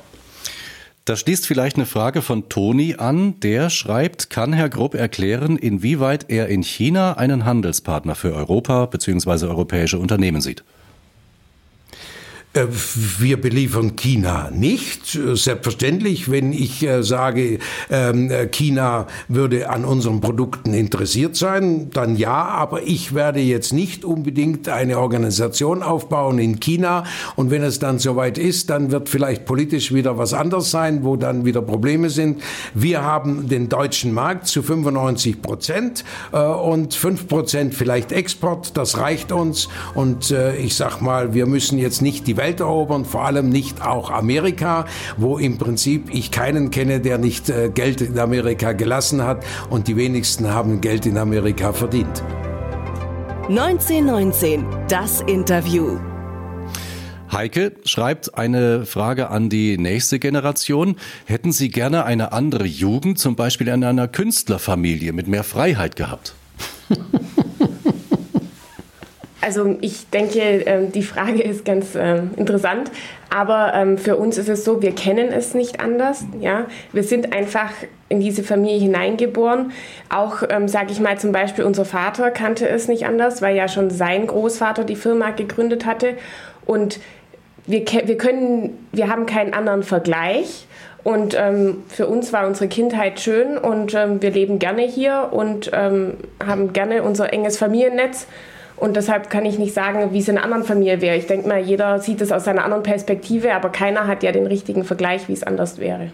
Da schließt vielleicht eine Frage von Toni an. Der schreibt, kann Herr Grupp erklären, inwieweit er in China einen Handelspartner für Europa bzw. europäische Unternehmen sieht? Äh, wir beliefern China nicht. Selbstverständlich, wenn ich äh, sage, ähm, China würde an unseren Produkten interessiert sein, dann ja, aber ich werde jetzt nicht unbedingt eine Organisation aufbauen in China und wenn es dann soweit ist, dann wird vielleicht politisch wieder was anderes sein, wo dann wieder Probleme sind. Wir haben den deutschen Markt zu 95 Prozent äh, und 5 Prozent vielleicht Export, das reicht uns und ich sag mal, wir müssen jetzt nicht die Welt erobern, vor allem nicht auch Amerika, wo im Prinzip ich keinen kenne, der nicht äh, Geld in Amerika gelassen hat und die wenigsten haben Geld in Amerika verdient. 1919, das Interview. Heike schreibt eine Frage an die nächste Generation. Hätten Sie gerne eine andere Jugend, zum Beispiel in einer Künstlerfamilie mit mehr Freiheit gehabt? (laughs) Also ich denke, ähm, die Frage ist ganz ähm, interessant, aber ähm, für uns ist es so, wir kennen es nicht anders. Ja? Wir sind einfach in diese Familie hineingeboren. Auch, sage ich mal, zum Beispiel unser Vater kannte es nicht anders, weil ja schon sein Großvater die Firma gegründet hatte. Und wir, wir, können, wir haben keinen anderen Vergleich. Und ähm, für uns war unsere Kindheit schön und ähm, wir leben gerne hier und ähm, haben gerne unser enges Familiennetz. Und deshalb kann ich nicht sagen, wie es in einer anderen Familie wäre. Ich denke mal, jeder sieht es aus seiner anderen Perspektive, aber keiner hat ja den richtigen Vergleich, wie es anders wäre.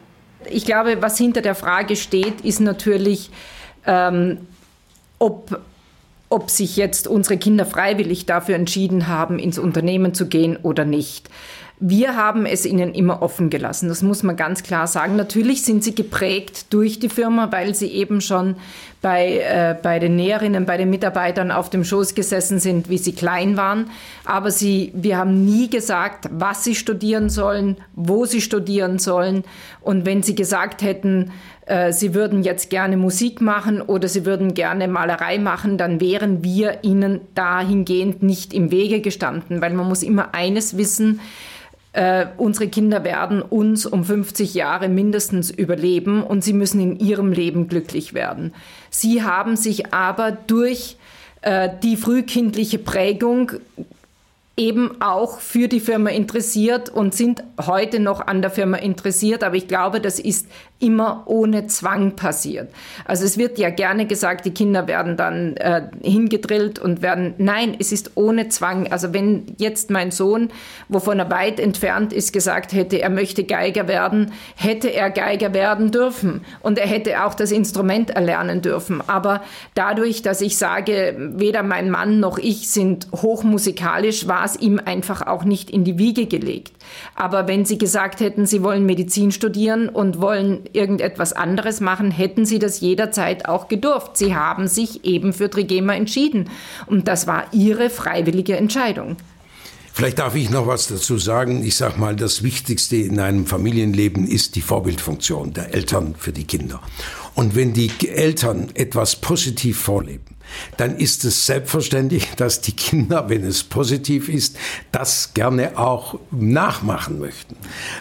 Ich glaube, was hinter der Frage steht, ist natürlich, ähm, ob, ob sich jetzt unsere Kinder freiwillig dafür entschieden haben, ins Unternehmen zu gehen oder nicht. Wir haben es ihnen immer offen gelassen, das muss man ganz klar sagen. Natürlich sind sie geprägt durch die Firma, weil sie eben schon bei, äh, bei den Näherinnen, bei den Mitarbeitern auf dem Schoß gesessen sind, wie sie klein waren. Aber sie, wir haben nie gesagt, was sie studieren sollen, wo sie studieren sollen. Und wenn sie gesagt hätten, äh, sie würden jetzt gerne Musik machen oder sie würden gerne Malerei machen, dann wären wir ihnen dahingehend nicht im Wege gestanden, weil man muss immer eines wissen, äh, unsere Kinder werden uns um 50 Jahre mindestens überleben und sie müssen in ihrem Leben glücklich werden. Sie haben sich aber durch äh, die frühkindliche Prägung eben auch für die Firma interessiert und sind heute noch an der Firma interessiert. Aber ich glaube, das ist immer ohne Zwang passiert. Also es wird ja gerne gesagt, die Kinder werden dann äh, hingedrillt und werden, nein, es ist ohne Zwang. Also wenn jetzt mein Sohn, wovon er weit entfernt ist, gesagt hätte, er möchte Geiger werden, hätte er Geiger werden dürfen und er hätte auch das Instrument erlernen dürfen. Aber dadurch, dass ich sage, weder mein Mann noch ich sind hochmusikalisch, war es ihm einfach auch nicht in die Wiege gelegt. Aber wenn Sie gesagt hätten, Sie wollen Medizin studieren und wollen irgendetwas anderes machen, hätten Sie das jederzeit auch gedurft. Sie haben sich eben für Trigema entschieden. Und das war Ihre freiwillige Entscheidung. Vielleicht darf ich noch was dazu sagen. Ich sage mal, das Wichtigste in einem Familienleben ist die Vorbildfunktion der Eltern für die Kinder. Und wenn die Eltern etwas positiv vorleben, dann ist es selbstverständlich, dass die Kinder, wenn es positiv ist, das gerne auch nachmachen möchten.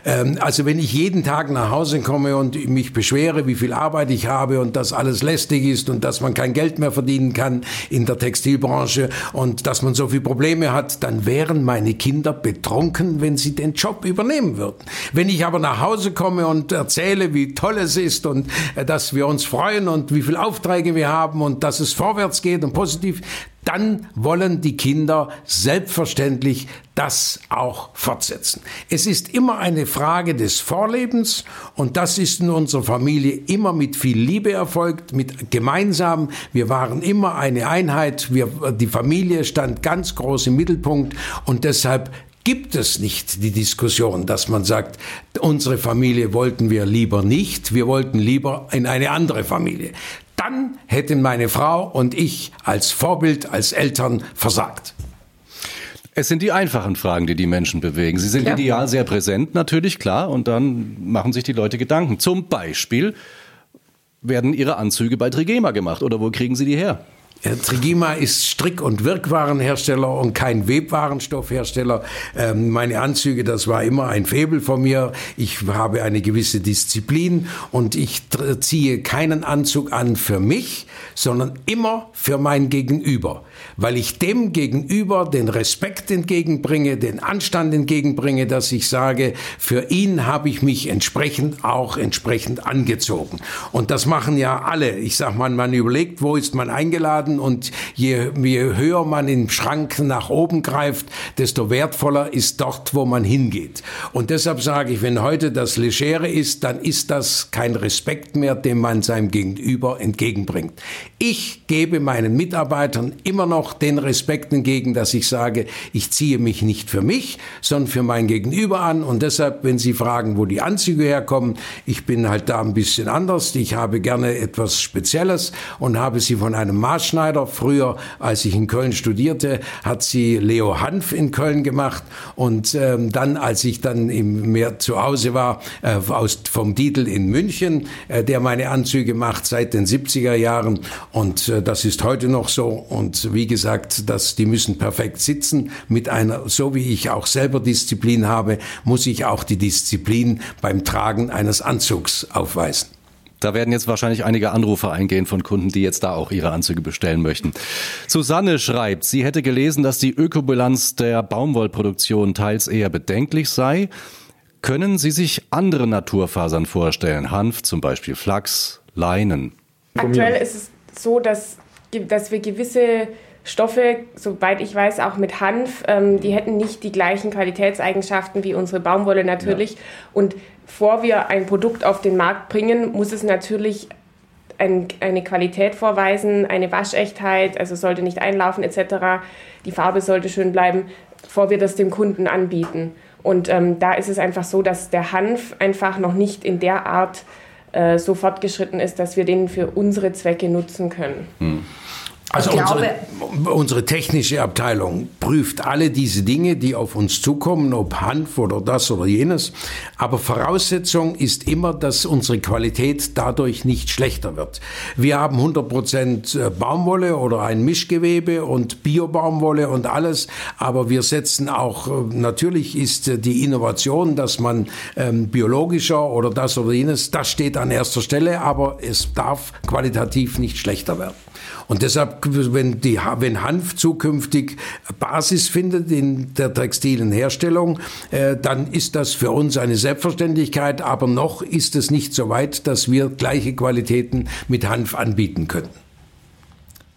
Ähm, also wenn ich jeden Tag nach Hause komme und mich beschwere, wie viel Arbeit ich habe und dass alles lästig ist und dass man kein Geld mehr verdienen kann in der Textilbranche und dass man so viele Probleme hat, dann wären meine Kinder betrunken, wenn sie den Job übernehmen würden. Wenn ich aber nach Hause komme und erzähle, wie toll es ist und äh, dass wir uns freuen und wie viele Aufträge wir haben und dass es vorwärts vorwärts geht und positiv, dann wollen die Kinder selbstverständlich das auch fortsetzen. Es ist immer eine Frage des Vorlebens und das ist in unserer Familie immer mit viel Liebe erfolgt, mit gemeinsam. Wir waren immer eine Einheit. Wir, die Familie stand ganz groß im Mittelpunkt und deshalb gibt es nicht die Diskussion, dass man sagt, unsere Familie wollten wir lieber nicht, wir wollten lieber in eine andere Familie dann hätten meine Frau und ich als Vorbild, als Eltern versagt. Es sind die einfachen Fragen, die die Menschen bewegen. Sie sind ja. ideal sehr präsent, natürlich, klar, und dann machen sich die Leute Gedanken. Zum Beispiel werden ihre Anzüge bei Trigema gemacht oder wo kriegen sie die her? Trigima ist Strick- und Wirkwaarenhersteller und kein Webwarenstoffhersteller. Ähm, meine Anzüge, das war immer ein Febel von mir. Ich habe eine gewisse Disziplin und ich ziehe keinen Anzug an für mich, sondern immer für mein Gegenüber weil ich dem gegenüber den Respekt entgegenbringe, den Anstand entgegenbringe, dass ich sage, für ihn habe ich mich entsprechend auch entsprechend angezogen. Und das machen ja alle. Ich sag mal, man überlegt, wo ist man eingeladen und je, je höher man im Schrank nach oben greift, desto wertvoller ist dort, wo man hingeht. Und deshalb sage ich, wenn heute das Legere ist, dann ist das kein Respekt mehr, den man seinem Gegenüber entgegenbringt. Ich gebe meinen Mitarbeitern immer noch den Respekt entgegen, dass ich sage, ich ziehe mich nicht für mich, sondern für mein Gegenüber an. Und deshalb, wenn Sie fragen, wo die Anzüge herkommen, ich bin halt da ein bisschen anders. Ich habe gerne etwas Spezielles und habe sie von einem Maßschneider. Früher, als ich in Köln studierte, hat sie Leo Hanf in Köln gemacht. Und ähm, dann, als ich dann im mehr zu Hause war, äh, aus, vom Dietl in München, äh, der meine Anzüge macht seit den 70er Jahren. Und äh, das ist heute noch so. Und wie gesagt, dass die müssen perfekt sitzen. Mit einer, so wie ich auch selber Disziplin habe, muss ich auch die Disziplin beim Tragen eines Anzugs aufweisen. Da werden jetzt wahrscheinlich einige Anrufe eingehen von Kunden, die jetzt da auch ihre Anzüge bestellen möchten. Susanne schreibt, sie hätte gelesen, dass die Ökobilanz der Baumwollproduktion teils eher bedenklich sei. Können Sie sich andere Naturfasern vorstellen? Hanf zum Beispiel, Flachs, Leinen? Aktuell ist es so, dass, dass wir gewisse Stoffe, soweit ich weiß, auch mit Hanf, ähm, die hätten nicht die gleichen Qualitätseigenschaften wie unsere Baumwolle natürlich. Ja. Und bevor wir ein Produkt auf den Markt bringen, muss es natürlich ein, eine Qualität vorweisen, eine Waschechtheit, also sollte nicht einlaufen etc. Die Farbe sollte schön bleiben, bevor wir das dem Kunden anbieten. Und ähm, da ist es einfach so, dass der Hanf einfach noch nicht in der Art äh, so fortgeschritten ist, dass wir den für unsere Zwecke nutzen können. Hm. Also unsere, unsere, technische Abteilung prüft alle diese Dinge, die auf uns zukommen, ob Hanf oder das oder jenes. Aber Voraussetzung ist immer, dass unsere Qualität dadurch nicht schlechter wird. Wir haben 100 Prozent äh, Baumwolle oder ein Mischgewebe und Biobaumwolle und alles. Aber wir setzen auch, äh, natürlich ist äh, die Innovation, dass man ähm, biologischer oder das oder jenes, das steht an erster Stelle. Aber es darf qualitativ nicht schlechter werden. Und deshalb, wenn, die, wenn Hanf zukünftig Basis findet in der textilen Herstellung, äh, dann ist das für uns eine Selbstverständlichkeit. Aber noch ist es nicht so weit, dass wir gleiche Qualitäten mit Hanf anbieten können.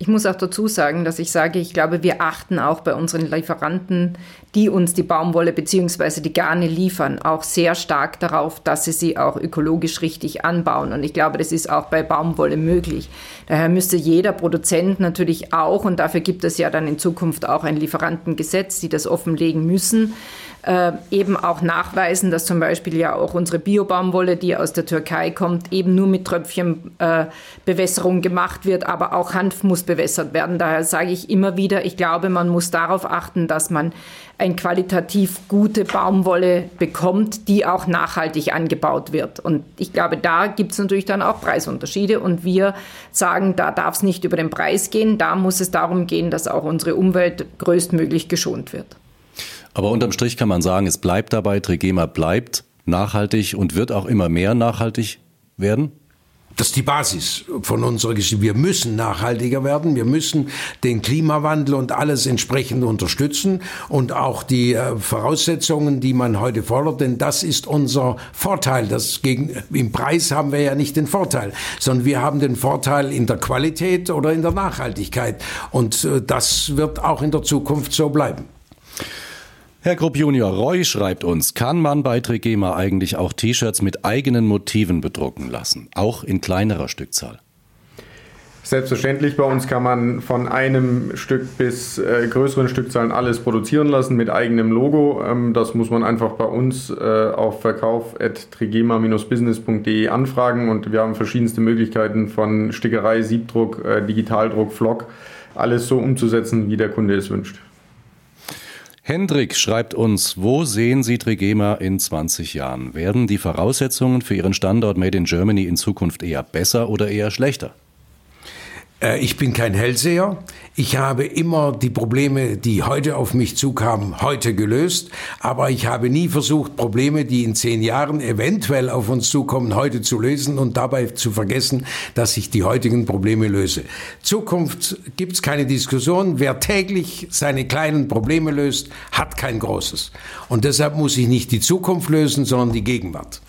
Ich muss auch dazu sagen, dass ich sage, ich glaube, wir achten auch bei unseren Lieferanten, die uns die Baumwolle bzw. die Garne liefern, auch sehr stark darauf, dass sie sie auch ökologisch richtig anbauen. Und ich glaube, das ist auch bei Baumwolle möglich. Daher müsste jeder Produzent natürlich auch, und dafür gibt es ja dann in Zukunft auch ein Lieferantengesetz, die das offenlegen müssen, äh, eben auch nachweisen, dass zum Beispiel ja auch unsere Biobaumwolle, die aus der Türkei kommt, eben nur mit Tröpfchenbewässerung äh, gemacht wird, aber auch Hanf muss bewässert werden. Daher sage ich immer wieder, ich glaube, man muss darauf achten, dass man eine qualitativ gute Baumwolle bekommt, die auch nachhaltig angebaut wird. Und ich glaube, da gibt es natürlich dann auch Preisunterschiede. Und wir sagen, da darf es nicht über den Preis gehen, da muss es darum gehen, dass auch unsere Umwelt größtmöglich geschont wird. Aber unterm Strich kann man sagen, es bleibt dabei, Trigema bleibt nachhaltig und wird auch immer mehr nachhaltig werden? Das ist die Basis von unserer Geschichte. Wir müssen nachhaltiger werden. Wir müssen den Klimawandel und alles entsprechend unterstützen und auch die äh, Voraussetzungen, die man heute fordert, denn das ist unser Vorteil. Das gegen, Im Preis haben wir ja nicht den Vorteil, sondern wir haben den Vorteil in der Qualität oder in der Nachhaltigkeit. Und äh, das wird auch in der Zukunft so bleiben. Herr Grupp Junior, Roy schreibt uns, kann man bei Trigema eigentlich auch T-Shirts mit eigenen Motiven bedrucken lassen, auch in kleinerer Stückzahl? Selbstverständlich, bei uns kann man von einem Stück bis äh, größeren Stückzahlen alles produzieren lassen mit eigenem Logo. Ähm, das muss man einfach bei uns äh, auf verkauf.trigema-business.de anfragen und wir haben verschiedenste Möglichkeiten von Stickerei, Siebdruck, äh, Digitaldruck, Flock, alles so umzusetzen, wie der Kunde es wünscht. Hendrik schreibt uns, wo sehen Sie Trigema in 20 Jahren? Werden die Voraussetzungen für Ihren Standort Made in Germany in Zukunft eher besser oder eher schlechter? Äh, ich bin kein Hellseher. Ich habe immer die Probleme, die heute auf mich zukamen, heute gelöst. Aber ich habe nie versucht, Probleme, die in zehn Jahren eventuell auf uns zukommen, heute zu lösen und dabei zu vergessen, dass ich die heutigen Probleme löse. Zukunft gibt es keine Diskussion. Wer täglich seine kleinen Probleme löst, hat kein großes. Und deshalb muss ich nicht die Zukunft lösen, sondern die Gegenwart.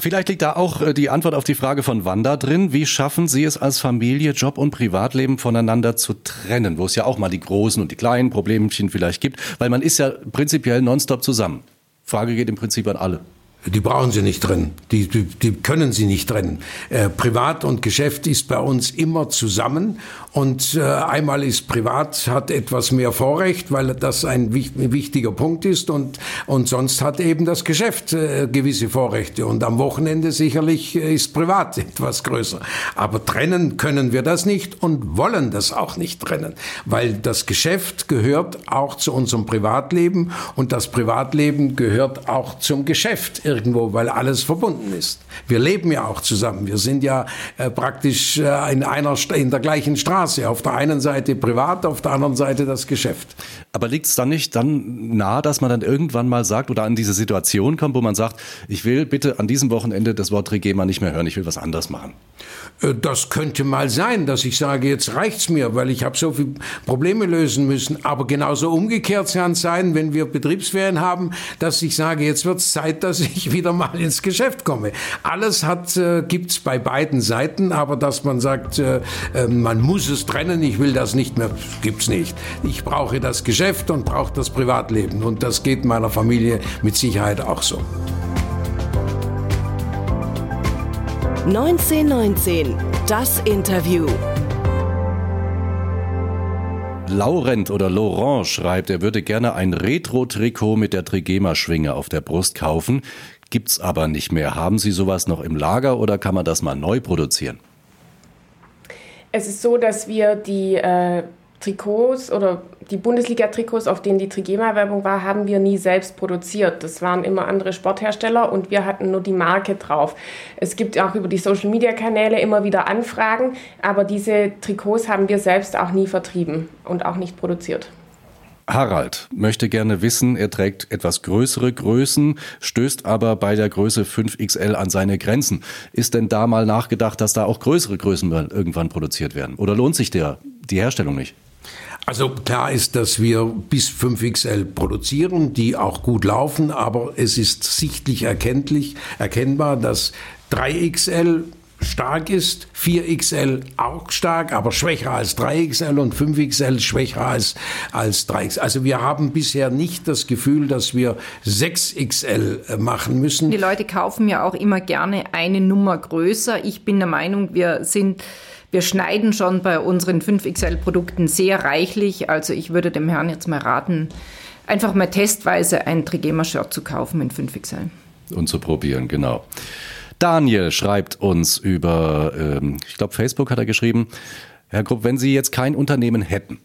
Vielleicht liegt da auch äh, die Antwort auf die Frage von Wanda drin. Wie schaffen Sie es als Familie, Job und Privatleben voneinander zu trennen, wo es ja auch mal die großen und die kleinen Problemchen vielleicht gibt, weil man ist ja prinzipiell nonstop zusammen. Frage geht im Prinzip an alle. Die brauchen sie nicht trennen. Die, die, die können sie nicht trennen. Äh, Privat und Geschäft ist bei uns immer zusammen. Und äh, einmal ist Privat, hat etwas mehr Vorrecht, weil das ein, wichtiger Punkt ist. Und, und sonst hat eben das Geschäft äh, gewisse Vorrechte. Und am Wochenende sicherlich ist Privat (laughs) etwas größer. Aber trennen können wir das nicht und wollen das auch nicht trennen. Weil das Geschäft gehört auch zu unserem Privatleben und das Privatleben gehört auch zum Geschäft irgendwo, weil alles verbunden ist. Wir leben ja auch zusammen. Wir sind ja äh, praktisch äh, in einer in der gleichen Straße. Auf der einen Seite privat, auf der anderen Seite das Geschäft. Aber liegt es dann nicht dann nahe, dass man dann irgendwann mal sagt oder an diese Situation kommt, wo man sagt, ich will bitte an diesem Wochenende das Wort Regema nicht mehr hören, ich will was anderes machen? Äh, das könnte mal sein, dass ich sage, jetzt reicht's mir, weil ich habe so viele Probleme lösen müssen. Aber genauso umgekehrt kann es sein, wenn wir Betriebsferien haben, dass ich sage, jetzt wird's Zeit, dass ich wieder mal ins Geschäft komme. Alles äh, gibt's bei beiden Seiten, aber dass man sagt, äh, äh, man muss es trennen, ich will das nicht mehr, gibt's nicht. Ich brauche das Geschäft und brauche das Privatleben und das geht meiner Familie mit Sicherheit auch so. 1919, das Interview. Laurent oder Laurent schreibt, er würde gerne ein Retro-Trikot mit der Trigema-Schwinge auf der Brust kaufen. Gibt's aber nicht mehr. Haben Sie sowas noch im Lager oder kann man das mal neu produzieren? Es ist so, dass wir die äh, Trikots oder die Bundesliga-Trikots, auf denen die Trigema-Werbung war, haben wir nie selbst produziert. Das waren immer andere Sporthersteller und wir hatten nur die Marke drauf. Es gibt auch über die Social-Media-Kanäle immer wieder Anfragen, aber diese Trikots haben wir selbst auch nie vertrieben und auch nicht produziert. Harald möchte gerne wissen, er trägt etwas größere Größen, stößt aber bei der Größe 5XL an seine Grenzen. Ist denn da mal nachgedacht, dass da auch größere Größen irgendwann produziert werden? Oder lohnt sich der, die Herstellung nicht? Also klar ist, dass wir bis 5XL produzieren, die auch gut laufen, aber es ist sichtlich erkenntlich, erkennbar, dass 3XL stark ist, 4XL auch stark, aber schwächer als 3XL und 5XL schwächer als, als 3XL. Also wir haben bisher nicht das Gefühl, dass wir 6XL äh, machen müssen. Die Leute kaufen ja auch immer gerne eine Nummer größer. Ich bin der Meinung, wir sind wir schneiden schon bei unseren 5XL-Produkten sehr reichlich. Also ich würde dem Herrn jetzt mal raten, einfach mal testweise ein Trigema-Shirt zu kaufen in 5XL. Und zu probieren, genau. Daniel schreibt uns über, ähm, ich glaube, Facebook hat er geschrieben, Herr Grupp, wenn Sie jetzt kein Unternehmen hätten,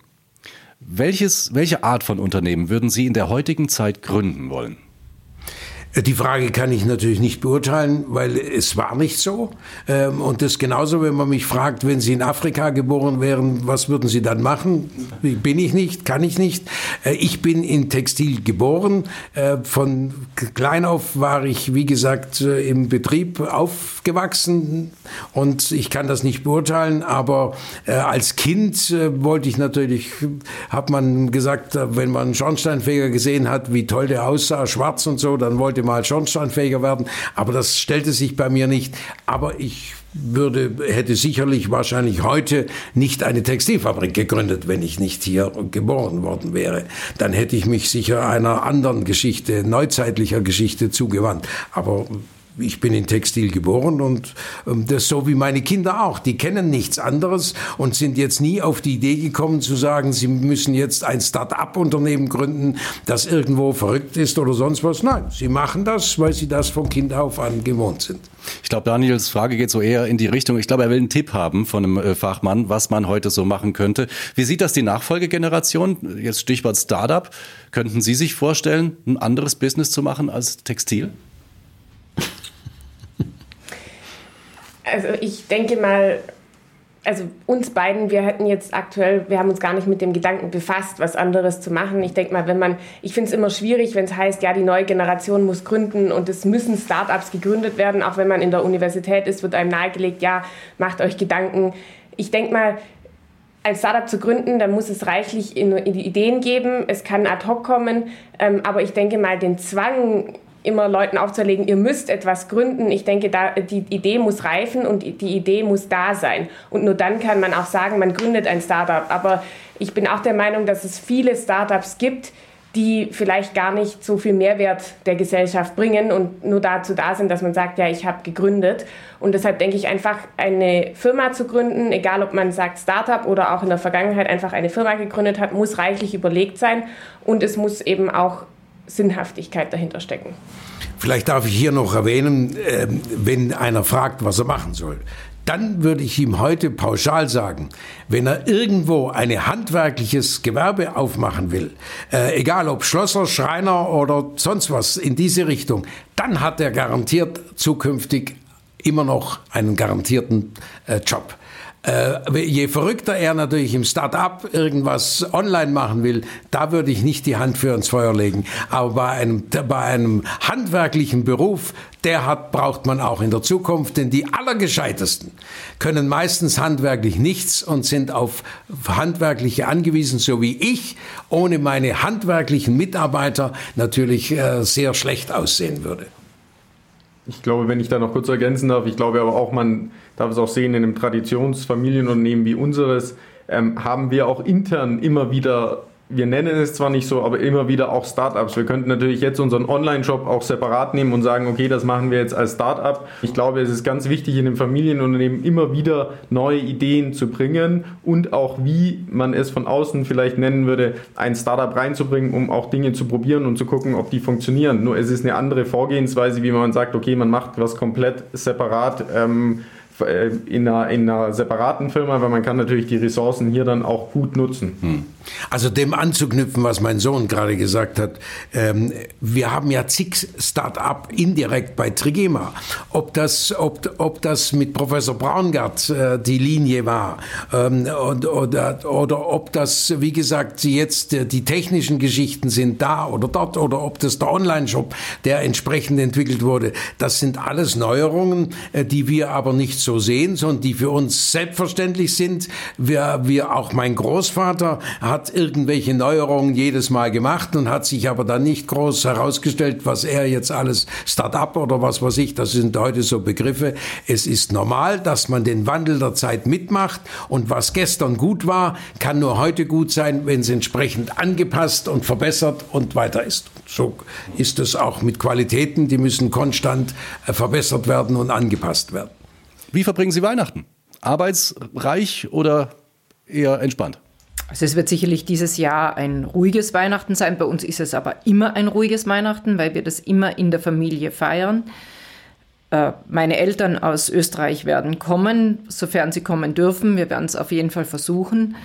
welches, welche Art von Unternehmen würden Sie in der heutigen Zeit gründen wollen? Die Frage kann ich natürlich nicht beurteilen, weil es war nicht so. Ähm, und das genauso, wenn man mich fragt, wenn Sie in Afrika geboren wären, was würden Sie dann machen? Bin ich nicht, kann ich nicht. Äh, ich bin in Textil geboren. Äh, von klein auf war ich, wie gesagt, äh, im Betrieb aufgewachsen und ich kann das nicht beurteilen. Aber als Kind wollte ich natürlich, hat man gesagt, wenn man einen Schornsteinfeger gesehen hat, wie toll der aussah, schwarz und so, dann wollte mal schornsteinfähiger werden. Aber das stellte sich bei mir nicht. Aber ich würde, hätte sicherlich wahrscheinlich heute nicht eine Textilfabrik gegründet, wenn ich nicht hier geboren worden wäre. Dann hätte ich mich sicher einer anderen Geschichte, neuzeitlicher Geschichte zugewandt. Aber ich bin in Textil geboren und ähm, das so wie meine Kinder auch. Die kennen nichts anderes und sind jetzt nie auf die Idee gekommen zu sagen, sie müssen jetzt ein Start-up-Unternehmen gründen, das irgendwo verrückt ist oder sonst was. Nein, sie machen das, weil sie das von Kind auf an gewohnt sind. Ich glaube, Daniels Frage geht so eher in die Richtung, ich glaube, er will einen Tipp haben von einem äh, Fachmann, was man heute so machen könnte. Wie sieht das die Nachfolgegeneration? Jetzt Stichwort Startup. Könnten Sie sich vorstellen, ein anderes Business zu machen als Textil? Also ich denke mal, also uns beiden, wir hätten jetzt aktuell, wir haben uns gar nicht mit dem Gedanken befasst, was anderes zu machen. Ich denke mal, wenn man, ich finde es immer schwierig, wenn es heißt, ja, die neue Generation muss gründen und es müssen Startups gegründet werden. Auch wenn man in der Universität ist, wird einem nahegelegt, ja, macht euch Gedanken. Ich denke mal, ein Startup zu gründen, dann muss es reichlich Ideen geben, es kann ad hoc kommen, ähm, aber ich denke mal, den Zwang, immer Leuten aufzuerlegen, ihr müsst etwas gründen. Ich denke, da, die Idee muss reifen und die Idee muss da sein. Und nur dann kann man auch sagen, man gründet ein Startup. Aber ich bin auch der Meinung, dass es viele Startups gibt, die vielleicht gar nicht so viel Mehrwert der Gesellschaft bringen und nur dazu da sind, dass man sagt, ja, ich habe gegründet. Und deshalb denke ich einfach, eine Firma zu gründen, egal ob man sagt Startup oder auch in der Vergangenheit einfach eine Firma gegründet hat, muss reichlich überlegt sein und es muss eben auch Sinnhaftigkeit dahinter stecken. Vielleicht darf ich hier noch erwähnen, ähm, wenn einer fragt, was er machen soll. Dann würde ich ihm heute pauschal sagen, wenn er irgendwo ein handwerkliches Gewerbe aufmachen will, äh, egal ob Schlosser, Schreiner oder sonst was in diese Richtung, dann hat er garantiert zukünftig immer noch einen garantierten äh, Job. Äh, je verrückter er natürlich im Start-up irgendwas online machen will, da würde ich nicht die Hand für ins Feuer legen. Aber bei einem, bei einem handwerklichen Beruf, der hat, braucht man auch in der Zukunft, denn die Allergescheitesten können meistens handwerklich nichts und sind auf Handwerkliche angewiesen, so wie ich ohne meine handwerklichen Mitarbeiter natürlich äh, sehr schlecht aussehen würde. Ich glaube, wenn ich da noch kurz ergänzen darf, ich glaube aber auch, man darf es auch sehen, in einem Traditionsfamilienunternehmen wie unseres ähm, haben wir auch intern immer wieder wir nennen es zwar nicht so, aber immer wieder auch Startups. Wir könnten natürlich jetzt unseren Online-Shop auch separat nehmen und sagen, okay, das machen wir jetzt als Startup. Ich glaube, es ist ganz wichtig, in dem Familienunternehmen immer wieder neue Ideen zu bringen und auch, wie man es von außen vielleicht nennen würde, ein Startup reinzubringen, um auch Dinge zu probieren und zu gucken, ob die funktionieren. Nur es ist eine andere Vorgehensweise, wie man sagt, okay, man macht was komplett separat. Ähm, äh, in einer, in einer separaten Firma, weil man kann natürlich die Ressourcen hier dann auch gut nutzen. Hm. Also dem anzuknüpfen, was mein Sohn gerade gesagt hat, ähm, wir haben ja zig Start-up indirekt bei Trigema. Ob das, ob, ob das mit Professor Braungart äh, die Linie war ähm, und, oder, oder ob das, wie gesagt, jetzt äh, die technischen Geschichten sind da oder dort oder ob das der Online-Shop, der entsprechend entwickelt wurde, das sind alles Neuerungen, äh, die wir aber nicht so sehen, sondern die für uns selbstverständlich sind. Wir, wir auch mein Großvater hat irgendwelche Neuerungen jedes Mal gemacht und hat sich aber dann nicht groß herausgestellt, was er jetzt alles Start-up oder was weiß ich, das sind heute so Begriffe. Es ist normal, dass man den Wandel der Zeit mitmacht und was gestern gut war, kann nur heute gut sein, wenn es entsprechend angepasst und verbessert und weiter ist. So ist es auch mit Qualitäten, die müssen konstant äh, verbessert werden und angepasst werden. Wie verbringen Sie Weihnachten? Arbeitsreich oder eher entspannt? Also es wird sicherlich dieses Jahr ein ruhiges Weihnachten sein. Bei uns ist es aber immer ein ruhiges Weihnachten, weil wir das immer in der Familie feiern. Äh, meine Eltern aus Österreich werden kommen, sofern sie kommen dürfen. Wir werden es auf jeden Fall versuchen.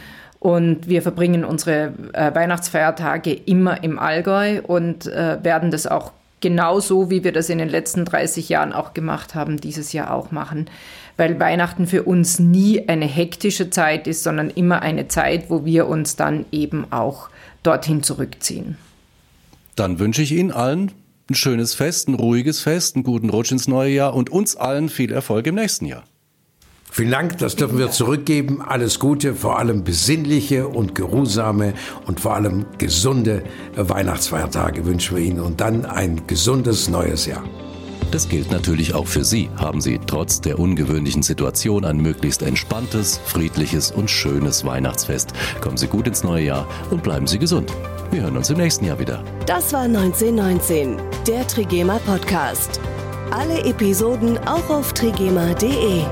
Und wir verbringen unsere äh, Weihnachtsfeiertage immer im Allgäu und äh, werden das auch genauso, wie wir das in den letzten 30 Jahren auch gemacht haben, dieses Jahr auch machen. Weil Weihnachten für uns nie eine hektische Zeit ist, sondern immer eine Zeit, wo wir uns dann eben auch dorthin zurückziehen. Dann wünsche ich Ihnen allen ein schönes Fest, ein ruhiges Fest, einen guten Rutsch ins neue Jahr und uns allen viel Erfolg im nächsten Jahr. Vielen Dank, das dürfen wir zurückgeben. Alles Gute, vor allem besinnliche und geruhsame und vor allem gesunde Weihnachtsfeiertage wünschen wir Ihnen und dann ein gesundes neues Jahr. Das gilt natürlich auch für Sie. Haben Sie trotz der ungewöhnlichen Situation ein möglichst entspanntes, friedliches und schönes Weihnachtsfest. Kommen Sie gut ins neue Jahr und bleiben Sie gesund. Wir hören uns im nächsten Jahr wieder. Das war 1919, der Trigema Podcast. Alle Episoden auch auf trigema.de.